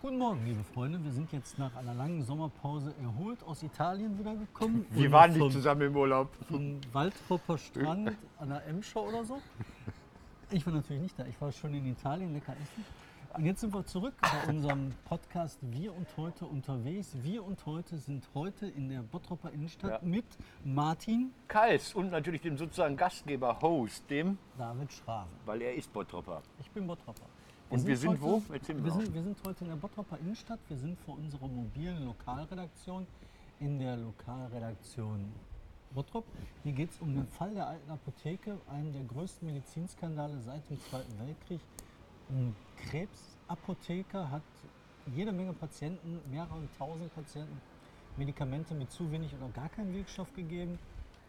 Guten Morgen, liebe Freunde. Wir sind jetzt nach einer langen Sommerpause erholt aus Italien wiedergekommen. Wir waren nicht vom- zusammen im Urlaub. Vom Waldropper Strand an der Emscher oder so. Ich war natürlich nicht da. Ich war schon in Italien, lecker essen. Und jetzt sind wir zurück bei unserem Podcast Wir und Heute unterwegs. Wir und Heute sind heute in der Bottropper Innenstadt Ja. mit Martin Kals und natürlich dem sozusagen Gastgeber, Host, dem, David Schraven. weil er ist Bottropper. Ich bin Bottropper. Und wir sind heute, wo? Erzähl wir, sind, wir sind heute in der Bottropper Innenstadt. Wir sind vor unserer mobilen Lokalredaktion in der Lokalredaktion Bottrop. Hier geht es um den Fall der alten Apotheke, einen der größten Medizinskandale seit dem Zweiten Weltkrieg. Ein Krebsapotheker hat jede Menge Patienten, mehrere tausend Patienten, Medikamente mit zu wenig oder gar keinen Wirkstoff gegeben.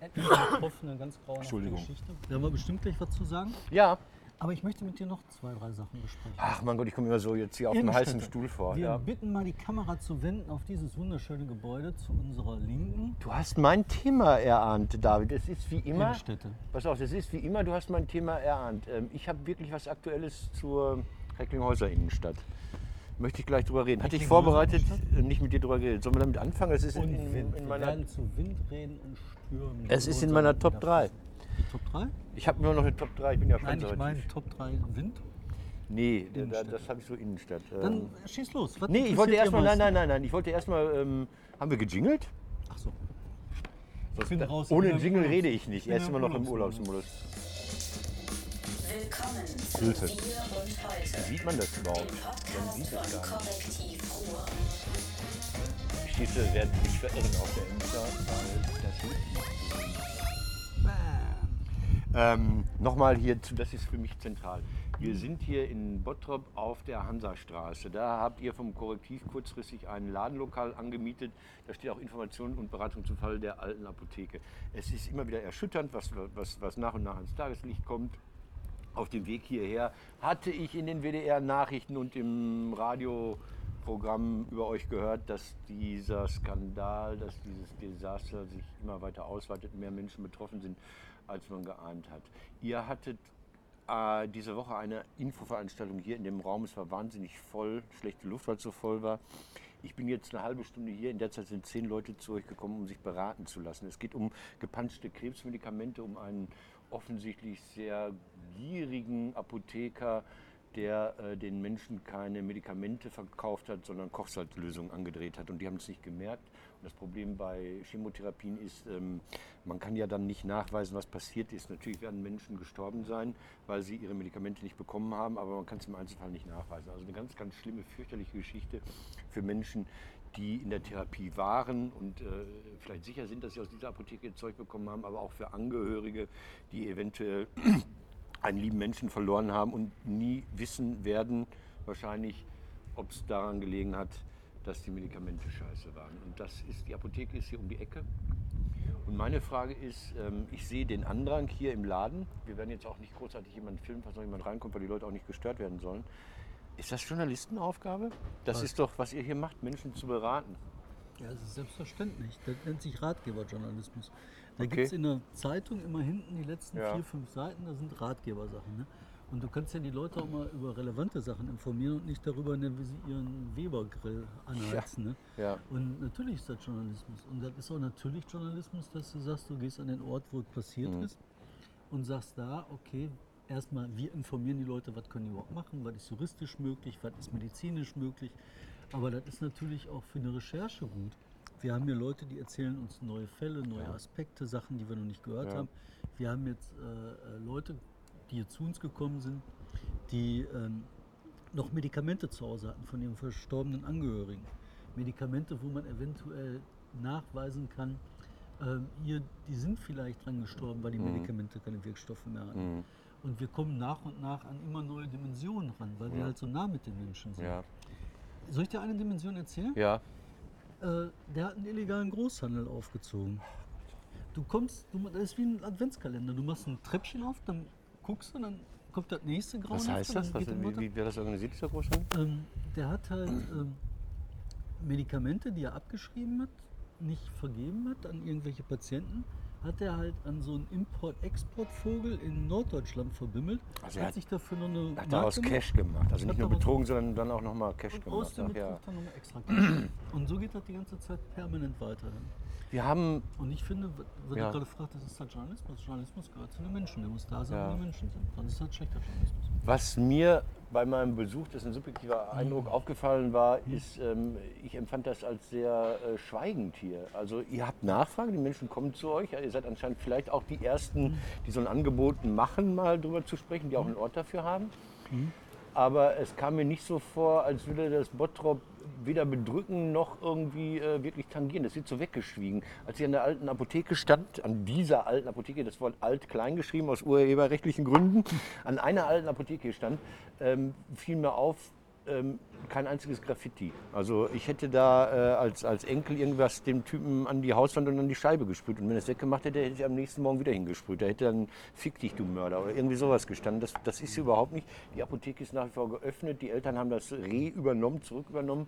Etliche Betroffene, ganz grauenhafte Entschuldigung. Geschichte. Da haben wir bestimmt gleich was zu sagen. Ja. Aber ich möchte mit dir noch zwei, drei Sachen besprechen. Ach mein Gott, ich komme immer so jetzt hier auf dem heißen. Stuhl vor. Wir Ja. bitten mal die Kamera zu wenden auf dieses wunderschöne Gebäude zu unserer Linken. Du hast mein Thema erahnt, David. Es ist wie immer. Innenstädte. Pass auf, es ist wie immer, du hast mein Thema erahnt. Ähm, Ich habe wirklich was Aktuelles zur Recklinghäuser Innenstadt. Möchte ich gleich drüber reden. Hatte ich vorbereitet, äh, nicht mit dir drüber geredet. Sollen wir damit anfangen? Es ist in, Wind. in Wir meiner, werden zu Windräden und Stürmen. es ist in meiner Top 3. Die Top 3? Ich habe nur noch eine Top 3, ich bin ja Nein, ich meine Top 3 Wind. Nee, da, das habe ich so Innenstadt. Dann Ähm, schieß los. Was nee, ich wollte erstmal, nein, nein, nein, nein, ich wollte erstmal, ähm, haben wir gejingelt? Ach so. Raus. Ohne Jingle rede ich nicht. Er ist im immer noch im Urlaubsmodus. Willkommen zu Hilfe. Heute. Sieht man das überhaupt? Man sieht es gar nicht. Schieße werden sich verirren auf der Emscher, weil das hilft nicht. Ähm, Nochmal hierzu, das ist für mich zentral. Wir sind hier in Bottrop auf der Hansastraße. Da habt ihr vom Korrektiv kurzfristig ein Ladenlokal angemietet. Da steht auch Information und Beratung zum Fall der alten Apotheke. Es ist immer wieder erschütternd, was, was, was nach und nach ans Tageslicht kommt. Auf dem Weg hierher hatte ich in den WDR-Nachrichten und im Radioprogramm über euch gehört, dass dieser Skandal, dass dieses Desaster sich immer weiter ausweitet, mehr Menschen betroffen sind, als man geahnt hat. Ihr hattet äh, diese Woche eine Infoveranstaltung hier in dem Raum. Es war wahnsinnig voll, schlechte Luft, weil es so voll war. Ich bin jetzt eine halbe Stunde hier. In der Zeit sind zehn Leute zu euch gekommen, um sich beraten zu lassen. Es geht um gepanschte Krebsmedikamente, um einen offensichtlich sehr gierigen Apotheker, der äh, den Menschen keine Medikamente verkauft hat, sondern Kochsalzlösungen angedreht hat. Und die haben es nicht gemerkt. Das Problem bei Chemotherapien ist, ähm, man kann ja dann nicht nachweisen, was passiert ist. Natürlich werden Menschen gestorben sein, weil sie ihre Medikamente nicht bekommen haben, aber man kann es im Einzelfall nicht nachweisen. Also eine ganz, ganz schlimme, fürchterliche Geschichte für Menschen, die in der Therapie waren und äh, vielleicht sicher sind, dass sie aus dieser Apotheke ihr Zeug bekommen haben, aber auch für Angehörige, die eventuell einen lieben Menschen verloren haben und nie wissen werden, wahrscheinlich, ob es daran gelegen hat, dass die Medikamente scheiße waren. Und das ist, die Apotheke ist hier um die Ecke. Und meine Frage ist, ähm, ich sehe den Andrang hier im Laden. Wir werden jetzt auch nicht großartig jemanden filmen, falls noch jemand reinkommt, weil die Leute auch nicht gestört werden sollen. Ist das Journalistenaufgabe? Das Was? ist doch, was ihr hier macht, Menschen zu beraten. Ja, das ist selbstverständlich. Das nennt sich Ratgeberjournalismus. Da Okay. gibt es in der Zeitung immer hinten die letzten Ja. vier, fünf Seiten, da sind Ratgebersachen. Ne? Und du kannst ja die Leute auch mal über relevante Sachen informieren und nicht darüber, ne, wie sie ihren Weber-Grill anheizen. Ne? Ja. Und natürlich ist das Journalismus. Und das ist auch natürlich Journalismus, dass du sagst, du gehst an den Ort, wo es passiert Mhm. ist und sagst da, okay, erstmal, wir informieren die Leute, was können die überhaupt machen, was ist juristisch möglich, was ist medizinisch möglich. Aber das ist natürlich auch für eine Recherche gut. Wir haben hier Leute, die erzählen uns neue Fälle, neue Aspekte, Sachen, die wir noch nicht gehört Ja. haben. Wir haben jetzt äh, äh, Leute, die hier zu uns gekommen sind, die ähm, noch Medikamente zu Hause hatten von ihren verstorbenen Angehörigen. Medikamente, wo man eventuell nachweisen kann, ähm, hier, die sind vielleicht dran gestorben, weil die Mhm. Medikamente keine Wirkstoffe mehr hatten. Und wir kommen nach und nach an immer neue Dimensionen ran, weil wir Ja. halt so nah mit den Menschen sind. Ja. Soll ich dir eine Dimension erzählen? Ja. Äh, der hat einen illegalen Großhandel aufgezogen. Du kommst, du, das ist wie ein Adventskalender. Du machst ein Treppchen auf, dann guckst du, dann kommt das nächste Grauen. Was heißt das? Was, wie, wie wird das organisiert, dieser Großhandel? Ähm, der hat halt ähm, Medikamente, die er abgeschrieben hat, nicht vergeben hat an irgendwelche Patienten hat er halt an so einen Import-Export-Vogel in Norddeutschland verbimmelt. Also er hat sich dafür noch eine Hat daraus gemacht Cash gemacht. Also nicht nur betrogen, sondern dann auch nochmal Cash und gemacht. aus dem Ach, ja. Betrug dann nochmal extra Cash. Und so geht das die ganze Zeit permanent weiterhin. Wir haben Und ich finde, wenn Ja. du gerade fragst, das ist halt Journalismus. Journalismus gehört zu den Menschen. Der muss da sein, Ja. wo die Menschen sind. Sonst ist das schlechter Journalismus. Was mir bei meinem Besuch, das ist ein subjektiver Eindruck, Mhm. aufgefallen war, ist, ähm, ich empfand das als sehr äh, schweigend hier. Also ihr habt Nachfrage, die Menschen kommen zu euch. Ihr seid anscheinend vielleicht auch die Ersten, Mhm. die so ein Angebot machen, mal drüber zu sprechen, die auch einen Ort dafür haben. Mhm. Aber es kam mir nicht so vor, als würde das Bottrop weder bedrücken noch irgendwie äh, wirklich tangieren. Das wird so weggeschwiegen. Als ich an der alten Apotheke stand, an dieser alten Apotheke, das Wort alt klein geschrieben aus urheberrechtlichen Gründen, an einer alten Apotheke stand, ähm, fiel mir auf, ähm, kein einziges Graffiti. Also ich hätte da äh, als, als Enkel irgendwas dem Typen an die Hauswand und an die Scheibe gesprüht. Und wenn er es weggemacht hätte, hätte ich am nächsten Morgen wieder hingesprüht. Da hätte dann Fick dich, du Mörder oder irgendwie sowas gestanden. Das, das ist überhaupt nicht. Die Apotheke ist nach wie vor geöffnet. Die Eltern haben das Reh übernommen, zurück übernommen.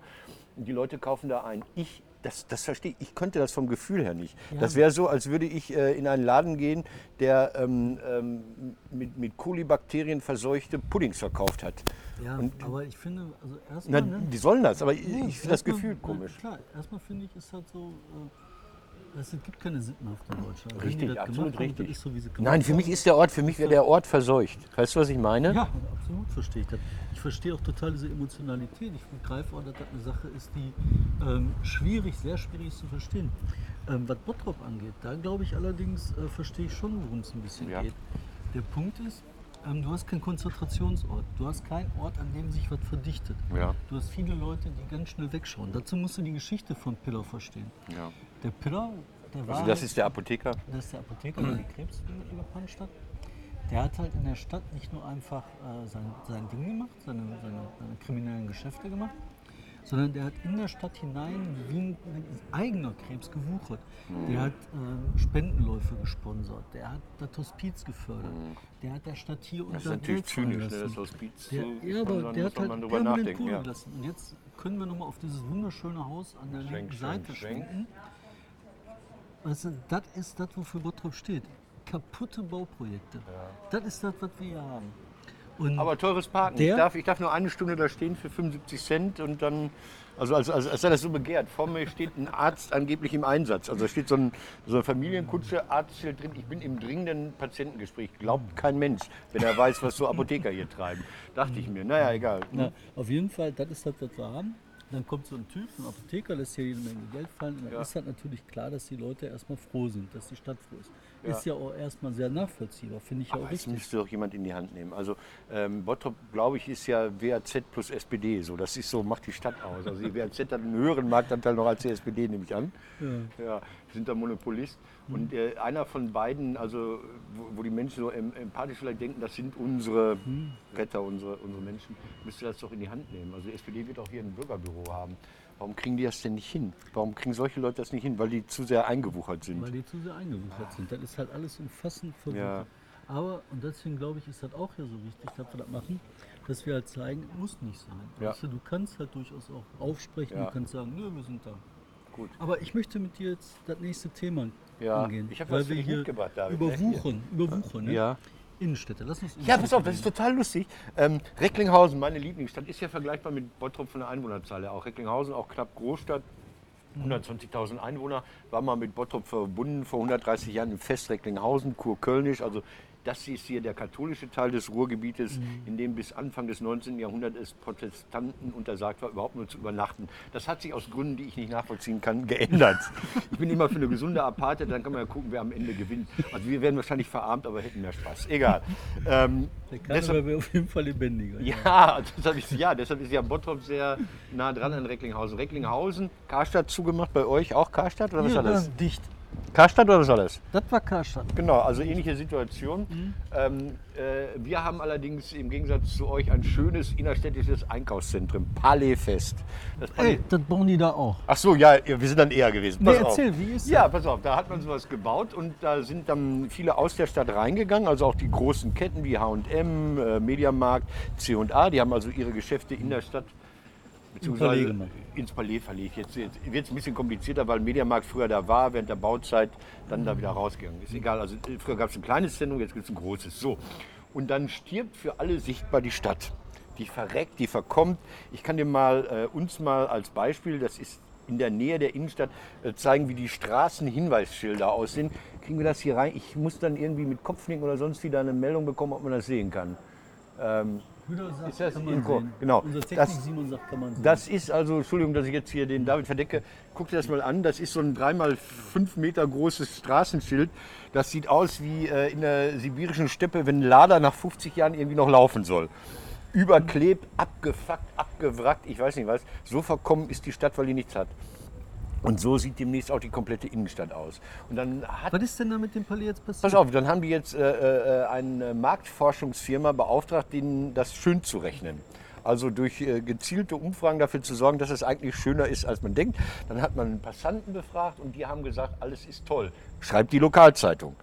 Die Leute kaufen da ein. Ich, das, das verstehe ich. Ich könnte das vom Gefühl her nicht. Das wäre so, als würde ich äh, in einen Laden gehen, der ähm, ähm, mit, mit Kolibakterien verseuchte Puddings verkauft hat. Ja, Und- aber ich finde, also erstmal. ne, die sollen das, aber ich, Ja, ich finde das Gefühl na, komisch. Klar, erstmal finde ich, ist halt so, äh, es gibt keine Sittenhafte in Deutschland. Wenn Richtig, absolut haben, richtig. Ist so, wie sie gemacht Nein, für mich haben. ist der Ort, für mich wäre der Ort verseucht. Weißt du, was ich meine? Ja, absolut verstehe ich das. Ich verstehe auch total diese Emotionalität. Ich begreife auch, dass das eine Sache ist, die ähm, schwierig, sehr schwierig ist zu verstehen. Ähm, was Bottrop angeht, da glaube ich allerdings, äh, verstehe ich schon, worum es ein bisschen Ja. geht. Der Punkt ist, ähm, du hast keinen Konzentrationsort. Du hast keinen Ort, an dem sich was verdichtet. Ja. Du hast viele Leute, die ganz schnell wegschauen. Dazu musst du die Geschichte von Pillar verstehen. Ja. Der Pillar, der war. Also das halt- ist der Apotheker. das ist der Apotheker, der die Krebsmittel gepanscht hat. Der hat halt in der Stadt nicht nur einfach äh, sein, sein Ding gemacht, seine, seine, seine kriminellen Geschäfte gemacht, sondern der hat in der Stadt hinein wie ein, eigener Krebs gewuchert. Der hat äh, Spendenläufe gesponsert, der hat das Hospiz gefördert, der hat der Stadt hier Das ist natürlich Geld zynisch, ne, das Hospiz Der, zu ja, aber der hat halt permanent nachdenken. Ja. gelassen. Und jetzt können wir nochmal auf dieses wunderschöne Haus an der Schwenk, linken Seite schwenk. schwenken. Du, das ist das, wofür Bottrop steht. Kaputte Bauprojekte. Das ist das, was wir hier haben. Und Aber teures Parken. Ich darf, ich darf nur eine Stunde da stehen für 75 Cent und dann, also als, als, als sei das so begehrt. Vor mir steht ein Arzt angeblich im Einsatz. Also da steht so, ein, so eine Familienkutsche, Arztschild drin. Ich bin im dringenden Patientengespräch. Glaubt kein Mensch, wenn er weiß, was so Apotheker hier treiben. Dachte ich mir. Naja, egal. na, auf jeden Fall, das ist das, was wir haben. Dann kommt so ein Typ, ein Apotheker, lässt hier jede Menge Geld fallen. Und dann Ja. ist halt natürlich klar, dass die Leute erstmal froh sind, dass die Stadt froh ist. Ja. Ist ja auch erstmal sehr nachvollziehbar, finde ich ja Aber auch es richtig. müsste doch jemand in die Hand nehmen. Also ähm, Bottrop, glaube ich, ist ja WAZ plus SPD. So, das ist so, macht die Stadt aus. Also die WAZ hat einen höheren Marktanteil noch als die SPD, nehme ich an. Ja. Ja, sind da Monopolist. Und äh, einer von beiden, also wo, wo die Menschen so em empathisch vielleicht denken, das sind unsere Retter, unsere, unsere Menschen, müsste das doch in die Hand nehmen. Also die SPD wird auch hier ein Bürgerbüro haben. Warum kriegen die das denn nicht hin? Warum kriegen solche Leute das nicht hin? Weil die zu sehr eingewuchert sind. Weil die zu sehr eingewuchert sind. Das ist halt alles umfassend verwuchert. Ja. Aber, und deswegen glaube ich, ist das auch hier so wichtig, dass wir das machen, dass wir halt zeigen, muss nicht sein. Ja. Weißt du, du kannst halt durchaus auch aufsprechen, Ja. du kannst sagen, nö, wir sind da. Gut. Aber ich möchte mit dir jetzt das nächste Thema Ja, angehen. ich hab weil was wir hier mitgebracht, David. überwuchern, überwuchern, ne? Ja. Innenstädte, lass uns Ja, pass auf, das ist total lustig. Ähm, Recklinghausen, meine Lieblingsstadt, ist ja vergleichbar mit Bottrop von der Einwohnerzahl auch. Recklinghausen, auch knapp Großstadt, 120.000 Einwohner, war mal mit Bottrop verbunden vor 130 Jahren im Fest Recklinghausen, Kurkölnisch. Also das ist hier der katholische Teil des Ruhrgebietes, in dem bis Anfang des 19. Jahrhunderts es Protestanten untersagt war, überhaupt nur zu übernachten. Das hat sich aus Gründen, die ich nicht nachvollziehen kann, geändert. Ich bin immer für eine gesunde Apartheid, dann kann man ja gucken, wer am Ende gewinnt. Also wir werden wahrscheinlich verarmt, aber hätten mehr Spaß. Egal. Ähm, Der Karneval wäre auf jeden Fall lebendiger. ja, deshalb ist, ja, deshalb ist ja Bottrop sehr nah dran an Recklinghausen. Recklinghausen, Karstadt zugemacht, bei euch auch Karstadt oder was Hier, war das? da, dicht. Karstadt oder was war das? Das war Karstadt. Genau, also ähnliche Situation. Ähm, äh, wir haben allerdings im Gegensatz zu euch ein schönes innerstädtisches Einkaufszentrum, Palais-Fest. Das Palais Ey, das bauen die da auch. Ach so, ja, wir sind dann eher gewesen. Nee, Pass auf. erzähl, wie ist Ja, pass auf, da hat man sowas gebaut und da sind dann viele aus der Stadt reingegangen, also auch die großen Ketten wie H&M, äh, Mediamarkt, C&A, die haben also ihre Geschäfte in der Stadt beziehungsweise Palais ins Palais verlegt. Jetzt, jetzt wird es ein bisschen komplizierter, weil Mediamarkt früher da war, während der Bauzeit dann da wieder rausgegangen ist. Egal, also äh, früher gab es ein kleines Zentrum, jetzt gibt es ein großes. So. Und dann stirbt für alle sichtbar die Stadt. Die verreckt, die verkommt. Ich kann dir mal äh, uns mal als Beispiel, das ist in der Nähe der Innenstadt, äh, zeigen, wie die Straßenhinweisschilder aussehen. Kriegen wir das hier rein? Ich muss dann irgendwie mit Kopfnicken oder sonst wieder eine Meldung bekommen, ob man das sehen kann. Hüder sagt, Ist das kann man Info? sehen. Genau. Unser Technik Das- Simon sagt, kann man sehen. Das ist also, Entschuldigung, dass ich jetzt hier den David verdecke. Guck dir das mal an. Das ist so ein dreimal fünf Meter großes Straßenschild. Das sieht aus wie äh, in der sibirischen Steppe, wenn ein Lader nach 50 Jahren irgendwie noch laufen soll. Überklebt, abgefuckt, abgewrackt, ich weiß nicht was. So verkommen ist die Stadt, weil die nichts hat. Und so sieht demnächst auch die komplette Innenstadt aus. Und dann hat Was ist denn da mit dem Palais jetzt passiert? Pass auf, dann haben die jetzt äh, äh, eine Marktforschungsfirma beauftragt, denen das schön zu rechnen. Also durch äh, gezielte Umfragen dafür zu sorgen, dass es eigentlich schöner ist, als man denkt. Dann hat man Passanten befragt und die haben gesagt, alles ist toll. Schreibt die Lokalzeitung.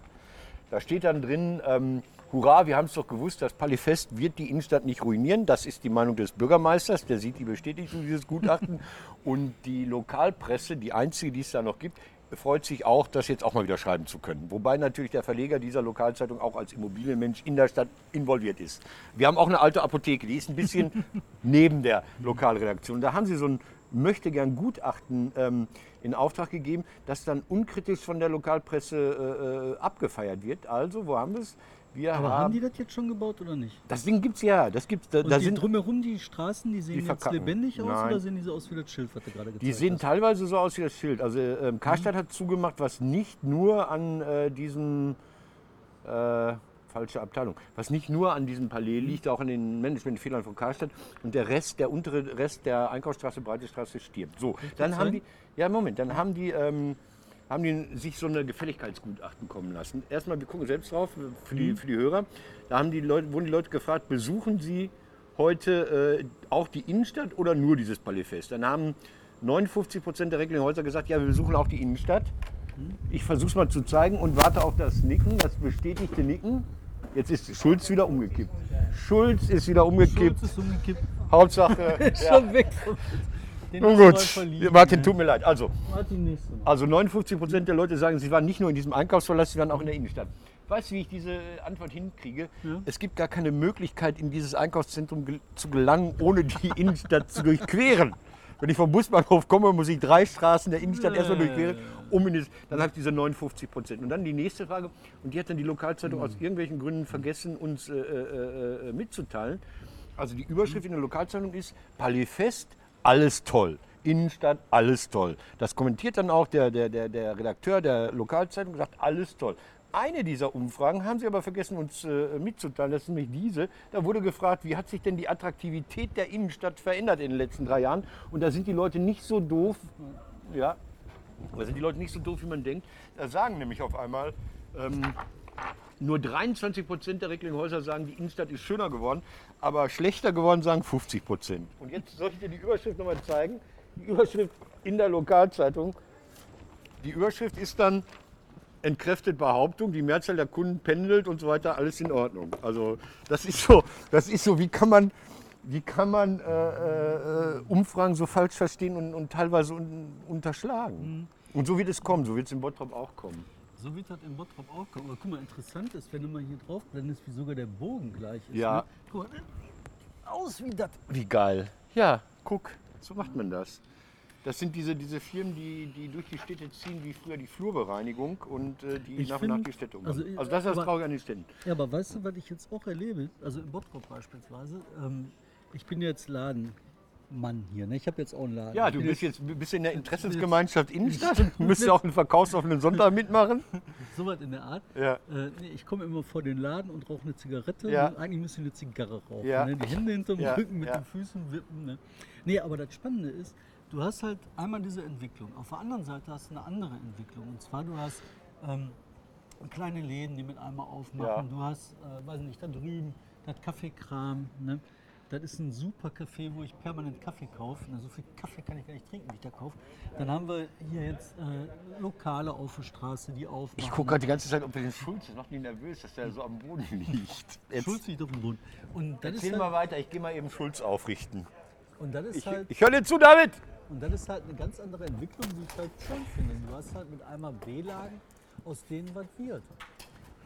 Da steht dann drin, ähm, hurra, wir haben es doch gewusst, das Palifest wird die Innenstadt nicht ruinieren. Das ist die Meinung des Bürgermeisters, der sieht die Bestätigung dieses Gutachten. Und die Lokalpresse, die einzige, die es da noch gibt, freut sich auch, das jetzt auch mal wieder schreiben zu können. Wobei natürlich der Verleger dieser Lokalzeitung auch als Immobilienmensch in der Stadt involviert ist. Wir haben auch eine alte Apotheke, die ist ein bisschen neben der Lokalredaktion. Da haben sie so ein möchte gern Gutachten ähm, in Auftrag gegeben, das dann unkritisch von der Lokalpresse äh, äh, abgefeiert wird. Also, wo haben wir es? Wir Aber haben, haben die das jetzt schon gebaut oder nicht? das Ding gibt es ja. Das gibt's, da, Und da die sind, drumherum, die Straßen, die sehen Die jetzt lebendig aus Nein. oder sehen die so aus wie das Schild, was du gerade gezeigt die sehen hast? teilweise so aus wie das Schild. Also ähm, Karstadt hat zugemacht, was nicht nur an äh, diesem äh, falsche Abteilung, was nicht nur an diesem Palais liegt, auch an den Managementfehlern von Karstadt und der Rest, der untere Rest der Einkaufsstraße, Breite Straße stirbt. So, dann haben die, ja Moment, dann haben die, ähm, haben die sich so eine Gefälligkeitsgutachten kommen lassen. Erstmal, wir gucken selbst drauf für die, für die Hörer. Da haben die Leute, wurden die Leute gefragt, besuchen Sie heute äh, auch die Innenstadt oder nur dieses Palais-Fest? Dann haben 59 Prozent der Recklinghäuser gesagt, ja, wir besuchen auch die Innenstadt. Ich versuche es mal zu zeigen und warte auf das Nicken, das bestätigte Nicken. Jetzt ist Schulz wieder umgekippt. Schulz ist wieder umgekippt. Schulz ist umgekippt. Hauptsache. Ist ja. schon weg. Den Nun gut, verliehen, Martin, tut mir leid. Also, Martin, also 59 Prozent der Leute sagen, sie waren nicht nur in diesem Einkaufsverlass, sie waren auch in der Innenstadt. Weißt du, wie ich diese äh, Antwort hinkriege? Ja. Es gibt gar keine Möglichkeit, in dieses Einkaufszentrum gel zu gelangen, ohne die Innenstadt zu durchqueren. Wenn ich vom Busbahnhof komme, muss ich drei Straßen der Innenstadt erstmal durchqueren, um in das, dann habe ich diese 59 Prozent. Und dann die nächste Frage, und die hat dann die Lokalzeitung aus irgendwelchen Gründen vergessen, uns äh, äh, äh, mitzuteilen. Also die Überschrift in der Lokalzeitung ist Palais Fest, alles toll. Innenstadt, alles toll. Das kommentiert dann auch der, der, der, der Redakteur der Lokalzeitung, sagt, alles toll. Eine dieser Umfragen haben sie aber vergessen, uns äh, mitzuteilen. Das ist nämlich diese. Da wurde gefragt, wie hat sich denn die Attraktivität der Innenstadt verändert in den letzten drei Jahren? Und da sind die Leute nicht so doof. Ja, da sind die Leute nicht so doof, wie man denkt. Da sagen nämlich auf einmal, ähm, nur 23 Prozent der Recklinghäuser sagen, die Innenstadt ist schöner geworden, aber schlechter geworden sagen 50 Prozent. Und jetzt soll ich dir die Überschrift nochmal zeigen. Die Überschrift in der Lokalzeitung. Die Überschrift ist dann entkräftet Behauptung, die Mehrzahl der Kunden pendelt und so weiter, alles in Ordnung. Also das ist so, das ist so, wie kann man, wie kann man äh, äh, Umfragen so falsch verstehen und, und teilweise un, unterschlagen. Und so wird es kommen, so wird es in Bottrop auch kommen. So wird das in Bottrop auch kommen. Aber guck mal, interessant ist, wenn du mal hier drauf blendest, wie sogar der Bogen gleich ist. Ja. Ne? Guck mal, aus wie das. Wie geil. Ja, guck, so macht man das. Das sind diese, diese Firmen, die, die durch die Städte ziehen, wie früher die Flurbereinigung und äh, die Ich nach und nach die Städte also, umbauen. ich- Also, das ist das Traurige an den Städten. Ja, aber weißt du, was ich jetzt auch erlebe? Also in Bottrop beispielsweise. Ähm, ich bin jetzt Ladenmann hier. Ne? Ich habe jetzt auch einen Laden. Ja, du bist jetzt bist in der Interessensgemeinschaft Innenstadt. Du müsstest auch einen verkaufsoffenen Sonntag mitmachen. so was in der Art. Ja. Äh, nee, ich komme immer vor den Laden und rauche eine Zigarette. Ja. Und eigentlich müsste ich eine Zigarre rauchen. Ja. Ne? Die Hände hinterm Ja, Rücken mit den Füßen wippen. Ne? Nee, aber das Spannende ist, du hast halt einmal diese Entwicklung. Auf der anderen Seite hast du eine andere Entwicklung. Und zwar, du hast ähm, kleine Läden, die mit einmal aufmachen. Ja. Du hast, äh, weiß nicht, da drüben das Kaffeekram. Ne? Das ist ein super Café, wo ich permanent Kaffee kaufe. Na, so viel Kaffee kann ich gar nicht trinken, wie ich da kaufe. Dann haben wir hier jetzt äh, Lokale auf der Straße, die aufmachen. Ich gucke gerade die ganze Zeit, ob wir den Schulz, das macht mich nervös, dass der so am Boden liegt. Jetzt Schulz liegt auf dem Boden. Und das erzähl ist mal halt, weiter, ich gehe mal eben Schulz aufrichten. Und das ist Ich, halt ich höre dir zu, David! Und das ist halt eine ganz andere Entwicklung, die ich halt schön finde. Du hast halt mit einmal B-Lagen, aus denen was wird.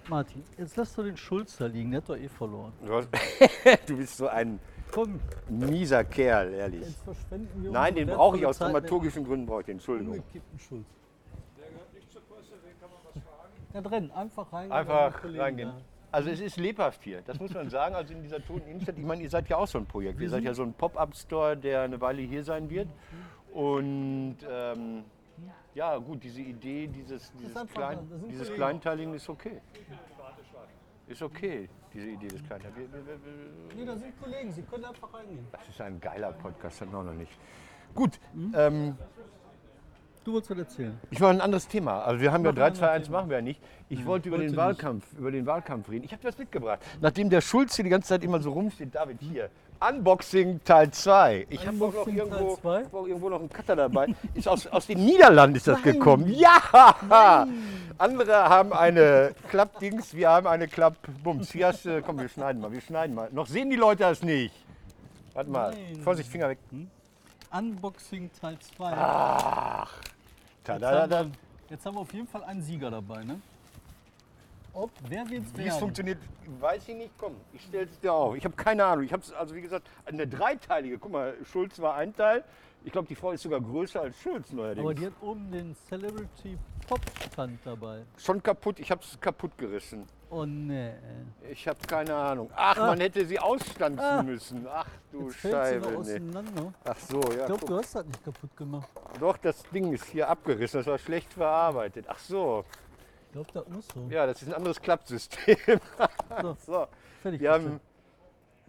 Martin, jetzt lass doch den Schulz da liegen, der hat doch eh verloren. Du bist so ein Komm, mieser Kerl, ehrlich. jetzt verschwenden wir Nein, den brauche ich aus dramaturgischen Gründen, brauche ich den, Entschuldigung. Umgekippten Schulz. Da drin, einfach reingehen. Einfach reingehen. da. Also es ist lebhaft hier, das muss man sagen. Also in dieser toten Innenstadt, ich meine, ihr seid ja auch so ein Projekt. Ihr seid ja so ein Pop-Up-Store, der eine Weile hier sein wird. Und ähm, ja, gut, diese Idee, dieses, dieses, Klein, dieses. Kleinteiligen ist okay. Ist okay, diese Idee des Kleinteiligen. Wir- wir- wir- Nee, da sind Kollegen, sie können einfach reingehen. Das ist ein geiler Podcast, das noch nicht. Gut, ähm, Du wolltest was erzählen. Ich wollte ein anderes Thema. Also wir haben ja Mach 3, ein 2, 1 anderes machen wir ja nicht. Ich wollte über den nicht. Wahlkampf, über den Wahlkampf reden. Ich habe was mitgebracht. Nachdem der Schulz hier die ganze Zeit immer so rumsteht, David hier. Unboxing Teil 2. Ich habe auch, irgendwo- hab auch irgendwo noch einen Cutter dabei. Ist aus, aus den Niederlanden ist das gekommen. Ja! Andere haben eine Klappdings, wir haben eine Klappbums. Hier hast du, komm, wir schneiden mal, wir schneiden mal. Noch sehen die Leute das nicht. Warte mal. Nein. Vorsicht, Finger weg. Unboxing Teil 2. Ah. Jetzt, haben Tadadada. wir, jetzt haben wir auf jeden Fall einen Sieger dabei, ne? Ob, wer wird's Wie es werden? funktioniert, weiß ich nicht. Komm, ich stelle es dir auf. Ich habe keine Ahnung. Ich habe es, also wie gesagt, eine dreiteilige. Guck mal, Schulz war ein Teil. Ich glaube, die Frau ist sogar größer als Schulz neuerdings. Aber die hat oben den Celebrity Pop Stand dabei. Schon kaputt. Ich habe es kaputt gerissen. Oh ne. Ich habe keine Ahnung. Ach, man hätte sie ausstanzen Ah. müssen. Ach du Jetzt sie Scheibe. Nee. auseinander. Ach so, ja. Ich glaube, du hast das nicht kaputt gemacht. Doch, das Ding ist hier abgerissen. Das war schlecht verarbeitet. Ach so. Ich glaube, das muss so. Ja, das ist ein anderes Klappsystem. So, so. fertig. Wir haben,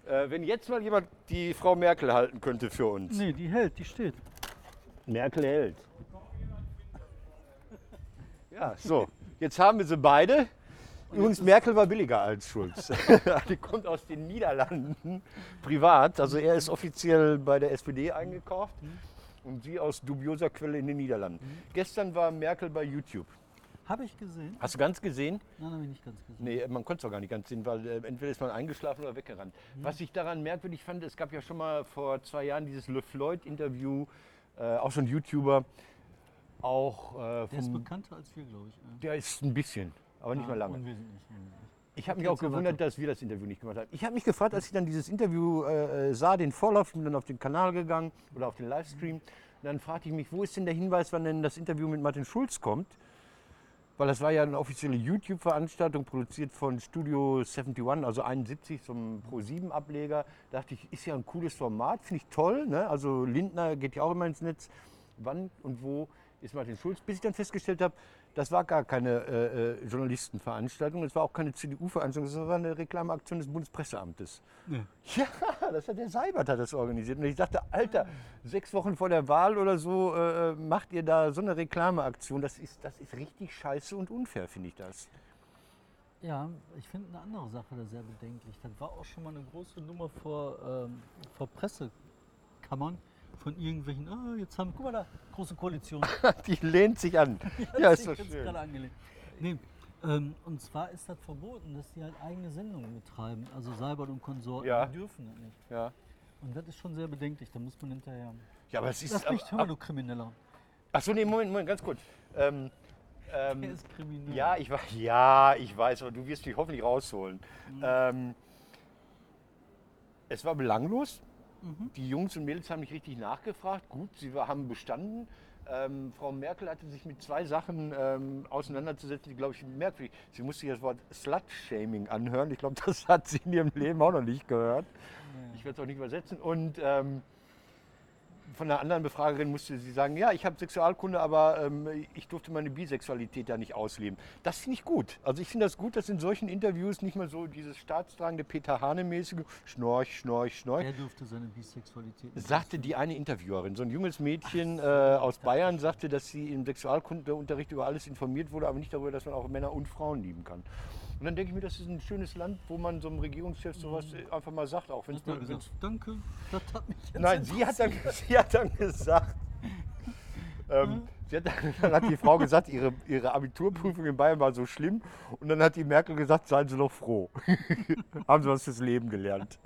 äh, wenn jetzt mal jemand die Frau Merkel halten könnte für uns. Nee, die hält, die steht. Merkel hält. Ja, so. Jetzt haben wir sie beide. Übrigens, Merkel war billiger als Schulz. die kommt aus den Niederlanden privat. Also er ist offiziell bei der SPD eingekauft und sie aus dubioser Quelle in den Niederlanden. Gestern war Merkel bei YouTube. Habe ich gesehen? Hast du ganz gesehen? Nein, habe ich nicht ganz gesehen. Nee, man konnte es auch gar nicht ganz sehen, weil äh, entweder ist man eingeschlafen oder weggerannt. Was ich daran merkwürdig fand, es gab ja schon mal vor zwei Jahren dieses Le Floyd-Interview, äh, auch ein YouTuber, auch äh, Der ist vom, bekannter als wir, glaube ich. ne? der ist ein bisschen, aber nicht Ah, mehr lange. Unwesentlich. Ich habe mich auch gewundert, dass wir das Interview nicht gemacht haben. Ich habe mich gefragt, als ich dann dieses Interview äh, äh, sah, den Vorlauf, bin dann auf den Kanal gegangen oder auf den Livestream. Dann fragte ich mich, wo ist denn der Hinweis, wann denn das Interview mit Martin Schulz kommt? Weil das war ja eine offizielle YouTube-Veranstaltung, produziert von Studio 71, also 71, so einem Pro-7-Ableger. Da dachte ich, ist ja ein cooles Format, finde ich toll. Ne? Also Lindner geht ja auch immer ins Netz. Wann und wo ist Martin Schulz? Bis ich dann festgestellt habe, das war gar keine äh, äh, Journalistenveranstaltung, das war auch keine CDU-Veranstaltung, das war eine Reklameaktion des Bundespresseamtes. Nee. Ja, das hat der Seibert hat das organisiert. Und ich dachte, Alter, sechs Wochen vor der Wahl oder so äh, macht ihr da so eine Reklameaktion. Das ist, das ist richtig scheiße und unfair, finde ich das. Ja, ich finde eine andere Sache da sehr bedenklich. Das war auch schon mal eine große Nummer vor, ähm, vor Pressekammern von irgendwelchen, ah, jetzt haben, guck mal da, große Koalition. Die lehnt sich an. Ja, ist doch schön. Nee, ähm, und zwar ist das verboten, dass die halt eigene Sendungen betreiben. Also Seibert und Konsorten, Ja. dürfen das nicht. Ja. Und das ist schon sehr bedenklich, da muss man hinterher. ja, aber es ist. Lass mich, hör ab, mal, ab, du Krimineller. Achso, nee, Moment, Moment, ganz kurz. Ähm, ähm, Der ist kriminell. Ja, ich weiß, ja, ich weiß, aber du wirst dich hoffentlich rausholen. Ähm, es war belanglos. Die Jungs und Mädels haben nicht richtig nachgefragt. Gut, sie haben bestanden. Ähm, Frau Merkel hatte sich mit zwei Sachen ähm, auseinanderzusetzen, die, glaube ich, merkwürdig. Sie musste sich das Wort Slut-Shaming anhören. Ich glaube, das hat sie in ihrem Leben auch noch nicht gehört. Ich werde es auch nicht übersetzen. Und ähm, von einer anderen Befragerin musste sie sagen, ja, ich habe Sexualkunde, aber ähm, ich durfte meine Bisexualität da nicht ausleben. Das finde ich gut. Also ich finde das gut, dass in solchen Interviews nicht mehr so dieses staatstragende Peter Hane-mäßige Schnorch, Schnorch, Schnorch. Er dürfte seine Bisexualität nicht Sagte die eine Interviewerin, so ein junges Mädchen äh, aus Bayern sagte, dass sie im Sexualkundeunterricht über alles informiert wurde, aber nicht darüber, dass man auch Männer und Frauen lieben kann. Und dann denke ich mir, das ist ein schönes Land, wo man so einem Regierungschef sowas äh, einfach mal sagt, auch wenn es er gesagt, danke, das hat mich jetzt Nein, sie hat dann, sie hat dann gesagt, ähm, sie hat, dann- dann hat die Frau gesagt, ihre, ihre Abiturprüfung in Bayern war so schlimm. Und dann hat die Merkel gesagt, seien Sie doch froh. Haben Sie was fürs Leben gelernt.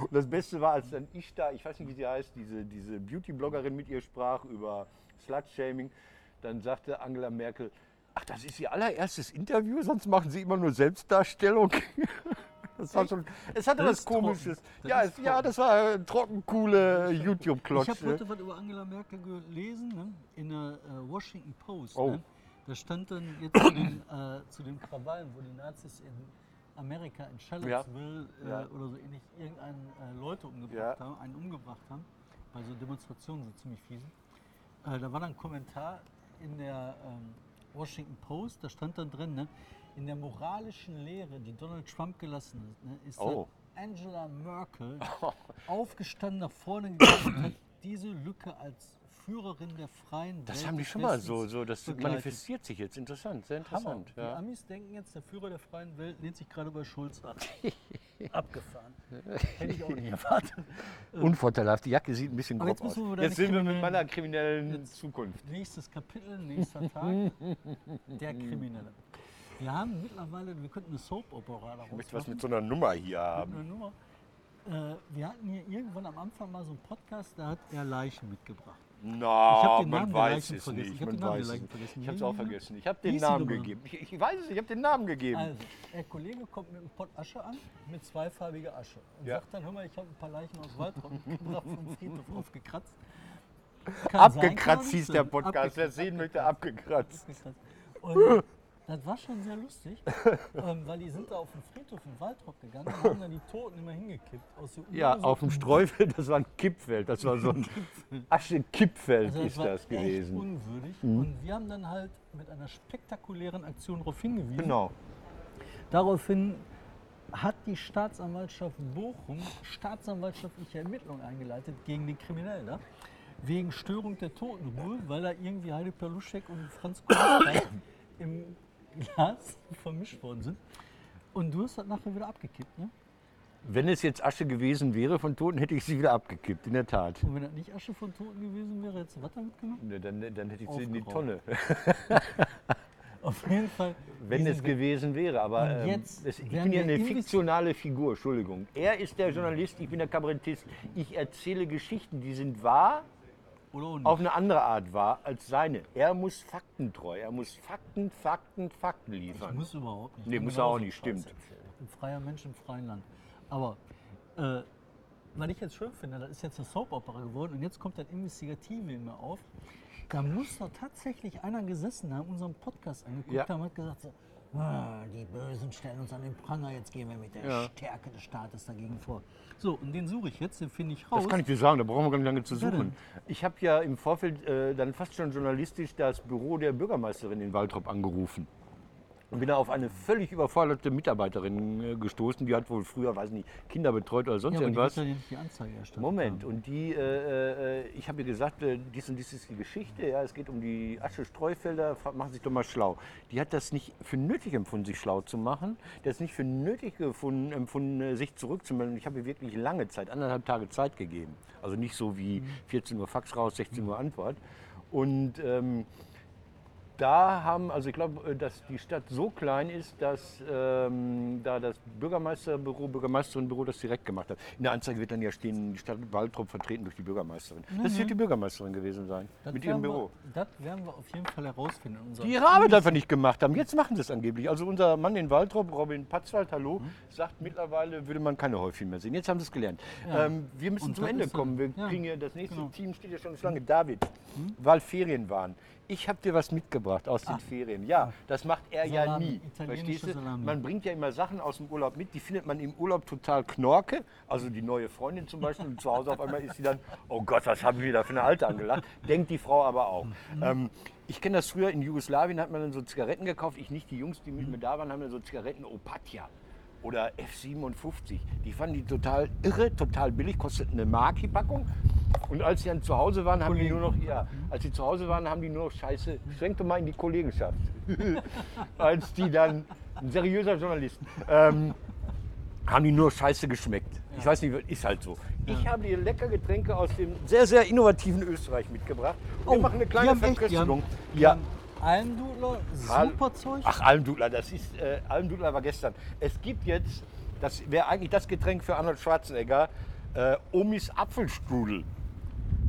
Und das Beste war, als dann ich da, ich weiß nicht, wie sie heißt, diese, diese Beauty-Bloggerin mit ihr sprach über Slut-Shaming, dann sagte Angela Merkel, ach, das ist ihr allererstes Interview, sonst machen sie immer nur Selbstdarstellung. Das war schon, es hatte Das was. Komisches. Das Ja, es, ja, das war äh, trocken, coole Ich YouTube-Klotz. habe heute was über Angela Merkel gelesen, ne? in der äh, Washington Post. Oh. Ne? Da stand dann jetzt zu den, äh, zu den Krawallen, wo die Nazis in Amerika, in Charlottesville äh, Ja. oder so ähnlich, irgendeinen äh, Leute umgebracht Ja. haben, einen umgebracht haben. Bei so Demonstrationen, so ziemlich fiesen. Äh, da war dann ein Kommentar in der ähm, Washington Post, da stand dann drin, ne? in der moralischen Lehre, die Donald Trump gelassen hat, ne, ist Oh. Angela Merkel aufgestanden, nach vorne gegangen und hat diese Lücke als Führerin der freien Welt Das haben die schon mal so, so das begleitet. manifestiert sich jetzt. Interessant, sehr interessant. Die Ja. Amis denken jetzt, der Führer der freien Welt lehnt sich gerade bei Schulz ab. Abgefahren. Hätte ich auch nicht erwartet. Unvorteilhaft, die Jacke sieht ein bisschen grob jetzt aus. Jetzt sind wir mit meiner kriminellen Zukunft. Nächstes Kapitel, nächster Tag. der Kriminelle. Wir haben mittlerweile, wir könnten eine Soap-Opera daraus Ich möchte was machen. mit so einer Nummer hier haben. Äh, wir hatten hier irgendwann am Anfang mal so einen Podcast, da hat er Leichen mitgebracht. Na, den man weiß es vergessen. nicht. Ich den Namen nicht. vergessen. Habe es auch vergessen. Ich habe den Namen gegeben. Ich, ich weiß es, ich habe den Namen gegeben. Also, der Kollege kommt mit einem Pott Asche an, mit zweifarbiger Asche. Und Ja. sagt dann, hör mal, ich habe ein paar Leichen aus Waldrop mitgebracht vom Friedhof aufgekratzt. Kann sein, abgekratzt nicht hieß sein. der Podcast. Wer sehen möchte, abgekratzt. abgekratzt. Und das war schon sehr lustig, ähm, weil die sind da auf den Friedhof in Waldrop gegangen und haben dann die Toten immer hingekippt. Aus der Ja, so- auf dem Streufeld, das war ein Kippfeld. Das war so ein Asche-Kippfeld Also ist war das echt gewesen. Mhm. unwürdig. Und wir haben dann halt mit einer spektakulären Aktion darauf hingewiesen. Genau. Daraufhin hat die Staatsanwaltschaft Bochum staatsanwaltschaftliche Ermittlungen eingeleitet gegen den Kriminellen. da, Wegen Störung der Totenruhe, weil da irgendwie Heide Perluschek und Franz Kohlstein im Glas vermischt worden sind. Und du hast das nachher wieder abgekippt, ne? Wenn es jetzt Asche gewesen wäre von Toten, hätte ich sie wieder abgekippt, in der Tat. Und wenn das nicht Asche von Toten gewesen wäre, hättest du was damit gemacht? Ne, Dann, dann hätte ich sie in die Tonne. Auf jeden Fall. Wenn es gewesen wäre. Aber ähm, jetzt es, ich bin ja eine fiktionale Figur, Entschuldigung. Er ist der Journalist, ich bin der Kabarettist. Ich erzähle Geschichten, die sind wahr, Oder auch nicht. auf eine andere Art wahr als seine. Er muss faktentreu, er muss Fakten, Fakten, Fakten Ich liefern. muss überhaupt nicht. Nee, Ich muss er auch nicht, stimmt. Ich bin freier Mensch im freien Land. Aber äh, was ich jetzt schön finde, das ist jetzt eine Soap-Opera geworden und jetzt kommt das Investigative in mir auf. Da muss doch tatsächlich einer gesessen haben, unseren Podcast angeguckt Ja. haben und hat gesagt, so, die Bösen stellen uns an den Pranger, jetzt gehen wir mit der Ja. Stärke des Staates dagegen vor. So, und den suche ich jetzt, den finde ich raus. Das kann ich dir sagen, da brauchen wir gar nicht lange zu suchen. Ich habe ja im Vorfeld äh, dann fast schon journalistisch das Büro der Bürgermeisterin in Waltrop angerufen. Und bin da auf eine völlig überforderte Mitarbeiterin äh, gestoßen, die hat wohl früher, weiß nicht, Kinder betreut oder sonst ja, die irgendwas. nicht die Anzeige Moment, haben. und die, äh, äh, ich habe ihr gesagt, äh, dies und dies ist die Geschichte, ja, es geht um die Asche-Streufelder, machen Sie sich doch mal schlau. Die hat das nicht für nötig empfunden, sich schlau zu machen, die hat es nicht für nötig gefunden, empfunden, äh, sich zurückzumelden. Ich habe ihr wirklich lange Zeit, anderthalb Tage Zeit gegeben. Also nicht so wie 14 Uhr Fax raus, 16 Uhr Antwort. Und ähm, da haben, also ich glaube, äh, dass die Stadt so klein ist, dass ähm, da das Bürgermeisterbüro, Bürgermeisterinbüro das direkt gemacht hat. In der Anzeige wird dann ja stehen, die Stadt Waldrop vertreten durch die Bürgermeisterin. Das wird die Bürgermeisterin gewesen sein, Das mit ihrem Büro. Wir, das werden wir auf jeden Fall herausfinden. Die ihre Arbeit einfach nicht gemacht haben. Jetzt machen sie es angeblich. Also unser Mann in Waldrop, Robin Patzwald, hallo, Mhm. sagt mittlerweile würde man keine Häufchen mehr sehen. Jetzt haben sie es gelernt. Ja. Ähm, wir müssen Und zum Ende kommen. Wir ja, kriegen ja das nächste genau. Team steht ja schon lange. David, weil Ferien waren. Ich habe dir was mitgebracht aus den Ferien. Ja, das macht er ja Salami, nie. italienische Verstehst du? Salami. Man bringt ja immer Sachen aus dem Urlaub mit, die findet man im Urlaub total knorke. Also die neue Freundin zum Beispiel. Und zu Hause auf einmal ist sie dann, oh Gott, was haben wir da für eine Alte angelacht. Denkt die Frau aber auch. Mhm. Ähm, ich kenne das früher in Jugoslawien, hat man dann so Zigaretten gekauft. Ich nicht, die Jungs, die mit mir da waren, haben dann so Zigaretten Opatja oder F57. Die fanden die total irre, total billig, kosteten eine Mark die Packung. Und als sie dann zu Hause waren, haben die nur noch, ja, als sie zu Hause waren, haben die nur noch Scheiße, doch mal in die Kollegenschaft. als die dann, ein seriöser Journalist, ähm, haben die nur Scheiße geschmeckt. Ich weiß nicht, ist halt so. Ich habe dir lecker Getränke aus dem sehr, sehr innovativen Österreich mitgebracht. Wir machen eine kleine Verköstigung. Ja. Almdudler, Al- super Zeug. Ach, Almdudler, das ist, äh, Almdudler war gestern. Es gibt jetzt Das wäre eigentlich das Getränk für Arnold Schwarzenegger. Äh, Omis Apfelstrudel.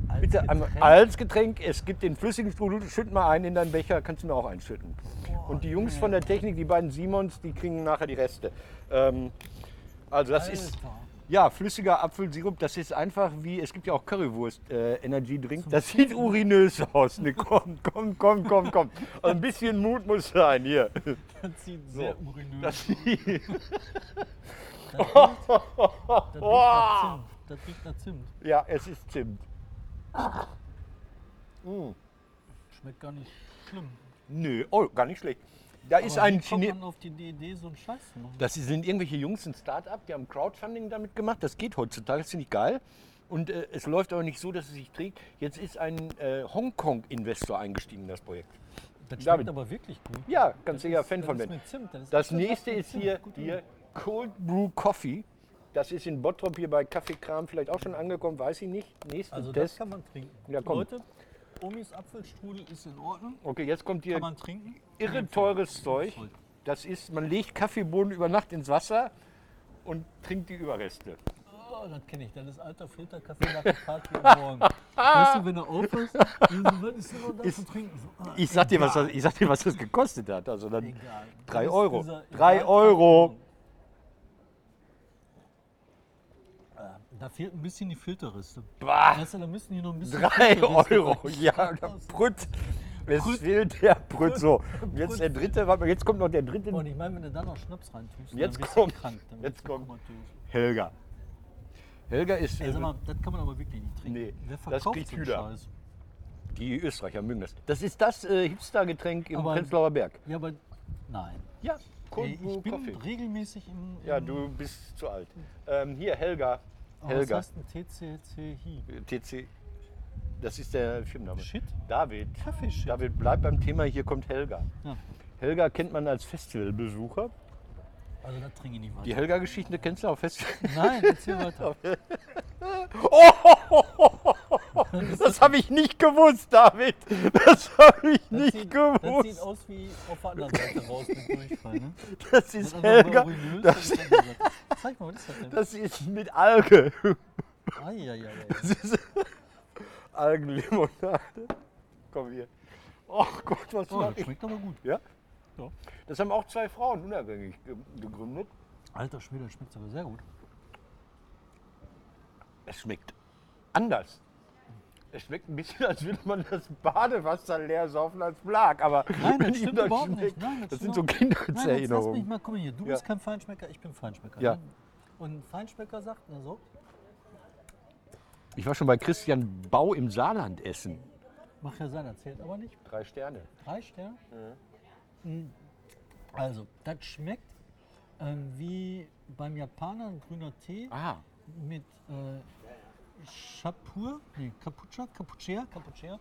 Als Bitte einmal Getränk? als Getränk. Es gibt den flüssigen Strudel. Schütt mal einen in deinen Becher. Kannst du mir auch einschütten. Und die Jungs von der Technik, die beiden Simons, die kriegen nachher die Reste. Ähm, also das ist Alter. Ja flüssiger Apfelsirup. Das ist einfach wie es gibt ja auch Currywurst äh, Energy Drink. Das sieht urinös aus. Ne, komm, komm, komm, komm, komm. Also ein bisschen Mut muss sein hier. Das sieht sehr urinös Das aus. Das riecht, das riecht nach Zimt. Das riecht nach Zimt. ja, es ist Zimt. Schmeckt gar nicht schlimm. Nö, oh, gar nicht schlecht. Da ist Aber ein wie kommt Chine man auf die Idee, so einen Scheiß zu machen? Das sind irgendwelche Jungs ein Start-up, die haben Crowdfunding damit gemacht. Das geht heutzutage, das finde ich geil. Und äh, es läuft aber nicht so, dass es sich trägt. Jetzt ist ein äh, Hongkong-Investor eingestiegen in das Projekt. Das schmeckt aber wirklich gut. Ja, ganz sicher ist- Fan von ist Ben. Das, ist Das nächste ist hier, hier Cold Brew Coffee. Das ist in Bottrop hier bei Kaffeekram vielleicht auch schon angekommen, weiß ich nicht. Nächsten Also das Test. kann man trinken. Ja, komm. Leute, Omis Apfelstrudel ist in Ordnung. Okay, jetzt kommt hier Kann man trinken. irre teures Zeug. Das ist, man legt Kaffeebohnen über Nacht ins Wasser und trinkt die Überreste. Oh, das kenne ich. Das ist alter Filterkaffee nach der Party am Morgen. weißt du, wenn du aufhörst, dann so, was ist denn noch da zu trinken? So, ah, Ich sag, dir, was egal. das, ich sag dir, was das gekostet hat. Also dann Egal. Drei Das ist Euro. dieser- Drei egal, Euro. Äh, Da fehlt ein bisschen die Filterreste. bah, Weißt du, da müssen die noch ein bisschen drei Filterreste Euro. rein. Ja, der Brut. Es fehlt der Brut. So, und jetzt der dritte, warte mal, jetzt kommt noch der dritte. Und ich meine, wenn du da noch Schnaps reintust, Jetzt dann bist kommt- du krank. Dann jetzt kommt-. Helga. Helga ist Ey, sag mal, das kann man aber wirklich nicht trinken. Nee, Wer das verkauft kriegt einen Hüder. Scheiß? die Österreicher mögen das. Das ist das äh, Hipster-Getränk im Aber- Prenzlauer Berg. Ja, aber nein. Ja, Ey, ich bin Coffee. regelmäßig im. im Ja, du bist zu alt. Ähm, hier, Helga. Oh, Helga. Was heißt Hi? TC. Das ist der Firmenname. Shit? David. Kaffee-Shit. David, bleib beim Thema. Hier kommt Helga. Ja. Helga kennt man als Festivalbesucher. Also, das trinke ich nicht weiter. Die Helga-Geschichte kennst du auf Festival? Nein, erzähl weiter. Das habe ich nicht gewusst, David. Das habe ich Das nicht sieht, das sieht gewusst. aus wie auf der anderen Seite raus mit Durchfall, ne? Das ist Das Helga. das Seite. Zeig mal, was ist das denn? Das ist mit Alge. Eieiei. Das ist Algenlimonade. Komm hier. Oh Gott, was Oh, das ich? schmeckt aber gut. Ja? Ja. Das haben auch zwei Frauen unabhängig ge- gegründet. Alter Schwede, das schmeckt aber sehr gut. Es schmeckt anders. Es schmeckt ein bisschen, als würde man das Badewasser leer saufen als Blag. Aber Nein, das stimmt das überhaupt nicht. schmeckt, Nein, das das sind so lass mich Kindheitserinnerungen. mal, guck mal hier, du Ja. bist kein Feinschmecker, ich bin Feinschmecker. Ja. Ne? Und Feinschmecker sagt, na so, Ich war schon bei Christian Bau im Saarland essen. mach ja sein, erzählt aber nicht. Drei Sterne. Drei Sterne. Mm. Also, das schmeckt ähm, wie beim Japaner ein grüner Tee Ah, mit äh, Shapur, nee, Kapucha, Kapuchea, Kapuchea.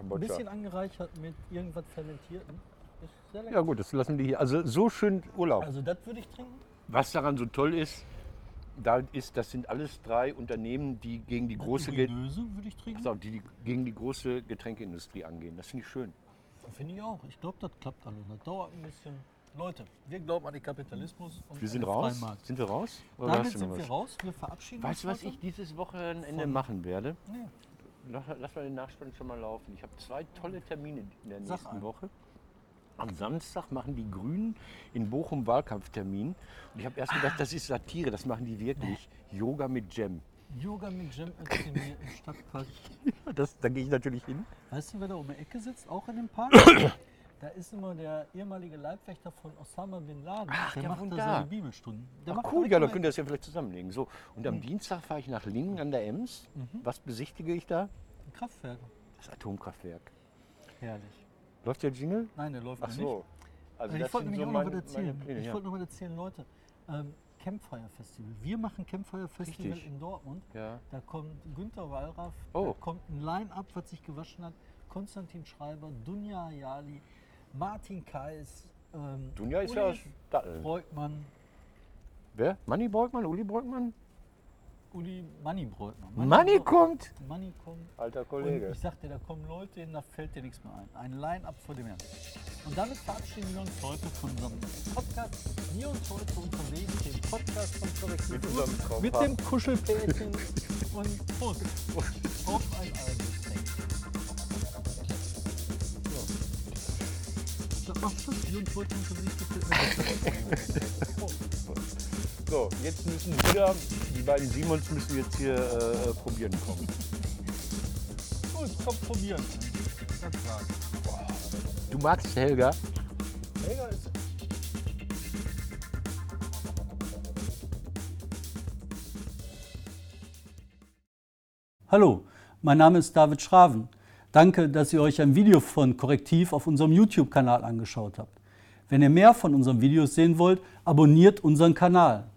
Ein bisschen angereichert mit irgendwas Fermentiertem. Ist sehr lecker. Ja gut, das lassen die hier. Also so schön Urlaub. Also, das würde ich trinken. Was daran so toll ist, da ist, das sind alles drei Unternehmen, die gegen die große, Ge Urinöse würde ich trinken. Pass auf, die, die gegen die große Getränkeindustrie angehen. Das finde ich schön. Finde ich auch. Ich glaube, das klappt alles. Das dauert ein bisschen. Leute, wir glauben an den Kapitalismus und Wir sind raus. Markt. Sind wir raus? Oder Damit du sind wir raus. Wir verabschieden Weißt du, uns was ich dieses Wochenende Von- machen werde? Nee. Lass, lass mal den Nachspann schon mal laufen. Ich habe zwei tolle Termine in der Sag nächsten einen. Woche. Am Samstag machen die Grünen in Bochum Wahlkampftermin. Und ich habe erst gedacht, das ist Satire, das machen die wirklich. Yoga mit Jam. Yoga mit Jam Özdemir im Stadtpark. Das, da gehe ich natürlich hin. Weißt du, wer da um die Ecke sitzt? Auch in dem Park? da ist immer der ehemalige Leibwächter von Osama Bin Laden. Ach, der ja, macht da seine Bibelstunden. Der Ach cool, ja, dann könnt ihr das ja vielleicht zusammenlegen. So, und am Dienstag fahre ich nach Lingen an der Ems. Was besichtige ich da? Kraftwerke. Das Atomkraftwerk. Herrlich. Läuft der Jingle? Nein, der läuft Ach so. nicht. Also ich wollte nämlich so auch noch was erzählen. Pläne, ich ja. wollte noch was erzählen, Leute. Ähm, Campfire Festival. Wir machen Campfire Festival Richtig. in Dortmund. Ja. Da kommt Günter Wallraff, Oh. da kommt ein Line-Up, was sich gewaschen hat. Konstantin Schreiber, Dunja Ayali, Martin Kais, ähm, Dunja ist ja aus Datteln. Breukmann. Wer? Manni Beugmann? Uli Beugmann? Uli Manni Bräutner. Manni kommt. Manni kommt. Alter Und Kollege. ich sagte, da kommen Leute hin, da fällt dir nichts mehr ein. Ein Line-Up vor dem Herrn. Und damit verabschieden wir uns heute von unserem Podcast. Wir uns heute unterwegs, den Podcast von Korrektiv Mit unserem Traumhaar. mit dem Kuschelpärchen und Prost. Auf ein Albumsteak. So, jetzt müssen wir, die beiden Simons müssen jetzt hier äh, probieren kommen. Gut, komm, probieren. Du magst Helga? Helga ist Hallo, mein Name ist David Schraven. Danke, dass ihr euch ein Video von Korrektiv auf unserem YouTube-Kanal angeschaut habt. Wenn ihr mehr von unseren Videos sehen wollt, abonniert unseren Kanal.